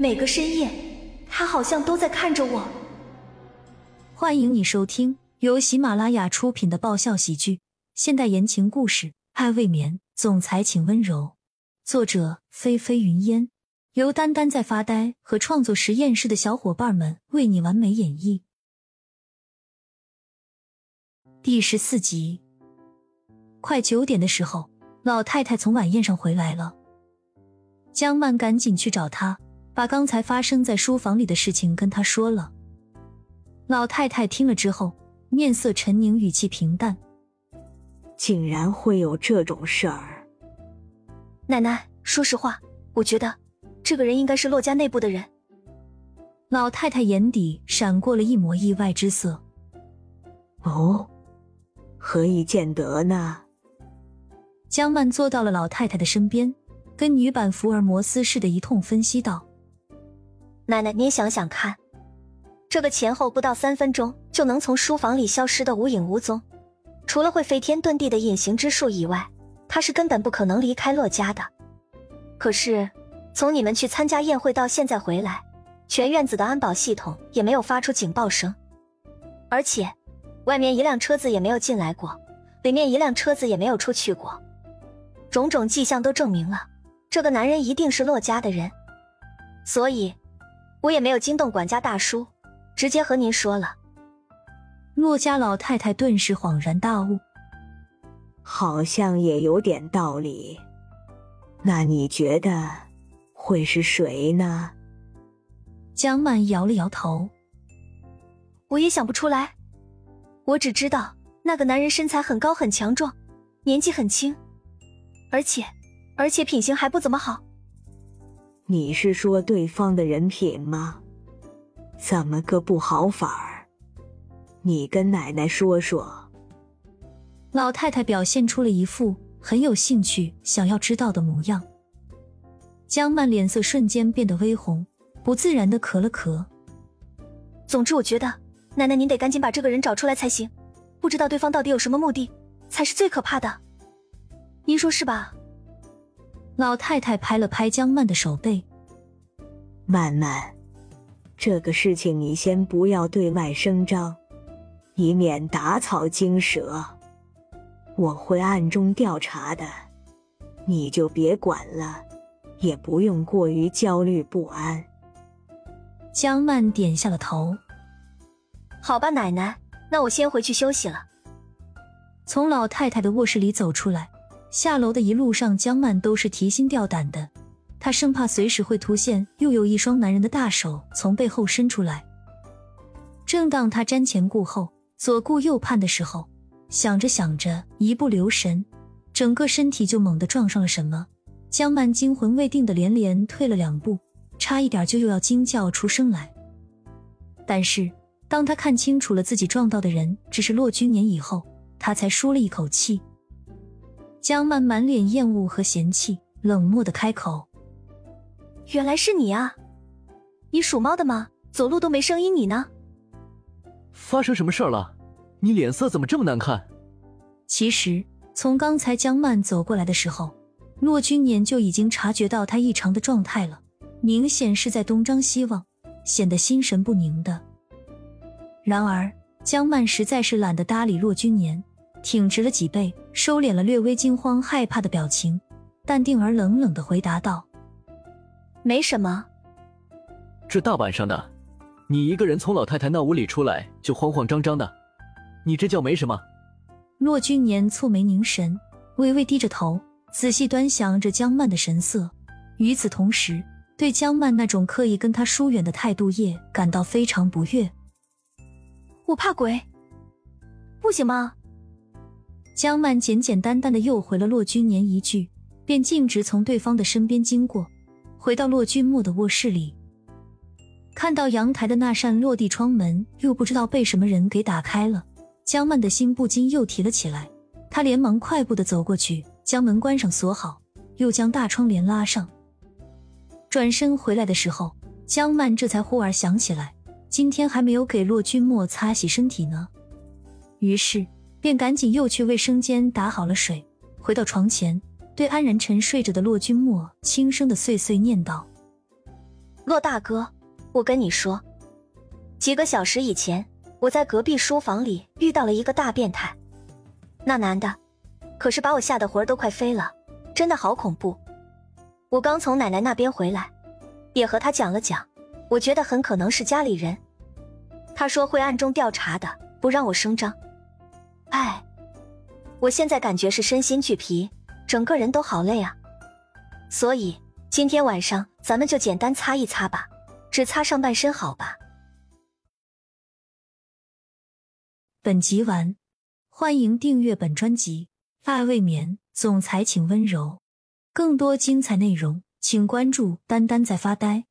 每个深夜，他好像都在看着我。欢迎你收听由喜马拉雅出品的爆笑喜剧、现代言情故事《爱未眠》，总裁请温柔。作者：菲菲云烟，由丹丹在发呆和创作实验室的小伙伴们为你完美演绎。第十四集，快九点的时候，老太太从晚宴上回来了。江曼赶紧去找她，把刚才发生在书房里的事情跟他说了。老太太听了之后，面色沉凝，语气平淡：“竟然会有这种事儿！奶奶，说实话，我觉得这个人应该是洛家内部的人。”老太太眼底闪过了一抹意外之色。“哦，何以见得呢？”江曼坐到了老太太的身边。跟女版福尔摩斯似的，一通分析道：“奶奶，您想想看，这个前后不到三分钟就能从书房里消失的无影无踪，除了会飞天遁地的隐形之术以外，他是根本不可能离开洛家的。可是，从你们去参加宴会到现在回来，全院子的安保系统也没有发出警报声，而且，外面一辆车子也没有进来过，里面一辆车子也没有出去过，种种迹象都证明了。”这个男人一定是洛家的人，所以，我也没有惊动管家大叔，直接和您说了。洛家老太太顿时恍然大悟，好像也有点道理。那你觉得会是谁呢？江曼摇了摇头，我也想不出来。我只知道那个男人身材很高很强壮，年纪很轻，而且。而且品行还不怎么好。你是说对方的人品吗？怎么个不好法儿？你跟奶奶说说。老太太表现出了一副很有兴趣、想要知道的模样。江曼脸色瞬间变得微红，不自然的咳了咳。总之，我觉得奶奶您得赶紧把这个人找出来才行。不知道对方到底有什么目的，才是最可怕的。您说是吧？老太太拍了拍江曼的手背，曼曼，这个事情你先不要对外声张，以免打草惊蛇。我会暗中调查的，你就别管了，也不用过于焦虑不安。江曼点下了头。好吧，奶奶，那我先回去休息了。从老太太的卧室里走出来。下楼的一路上，江曼都是提心吊胆的，她生怕随时会突现又有一双男人的大手从背后伸出来。正当她瞻前顾后、左顾右盼的时候，想着想着，一不留神，整个身体就猛地撞上了什么。江曼惊魂未定的连连退了两步，差一点就又要惊叫出声来。但是当她看清楚了自己撞到的人只是骆君年以后，她才舒了一口气。江曼满脸厌恶和嫌弃，冷漠的开口：“原来是你啊！你属猫的吗？走路都没声音，你呢？发生什么事儿了？你脸色怎么这么难看？”其实从刚才江曼走过来的时候，骆君年就已经察觉到他异常的状态了，明显是在东张西望，显得心神不宁的。然而江曼实在是懒得搭理骆君年。挺直了脊背，收敛了略微惊慌害怕的表情，淡定而冷冷的回答道：“没什么。这大晚上的，你一个人从老太太那屋里出来就慌慌张张的，你这叫没什么？”骆君年蹙眉凝神，微微低着头，仔细端详着江曼的神色。与此同时，对江曼那种刻意跟他疏远的态度也感到非常不悦。我怕鬼，不行吗？江曼简简单单的又回了骆君年一句，便径直从对方的身边经过，回到骆君墨的卧室里。看到阳台的那扇落地窗门，又不知道被什么人给打开了，江曼的心不禁又提了起来。她连忙快步的走过去，将门关上锁好，又将大窗帘拉上。转身回来的时候，江曼这才忽而想起来，今天还没有给骆君墨擦洗身体呢，于是。便赶紧又去卫生间打好了水，回到床前，对安然沉睡着的骆君莫轻声的碎碎念道：“骆大哥，我跟你说，几个小时以前，我在隔壁书房里遇到了一个大变态。那男的，可是把我吓得魂儿都快飞了，真的好恐怖。我刚从奶奶那边回来，也和他讲了讲，我觉得很可能是家里人。他说会暗中调查的，不让我声张。哎，我现在感觉是身心俱疲，整个人都好累啊。所以今天晚上咱们就简单擦一擦吧，只擦上半身，好吧？本集完，欢迎订阅本专辑《爱未眠》，总裁请温柔。更多精彩内容，请关注“丹丹在发呆”。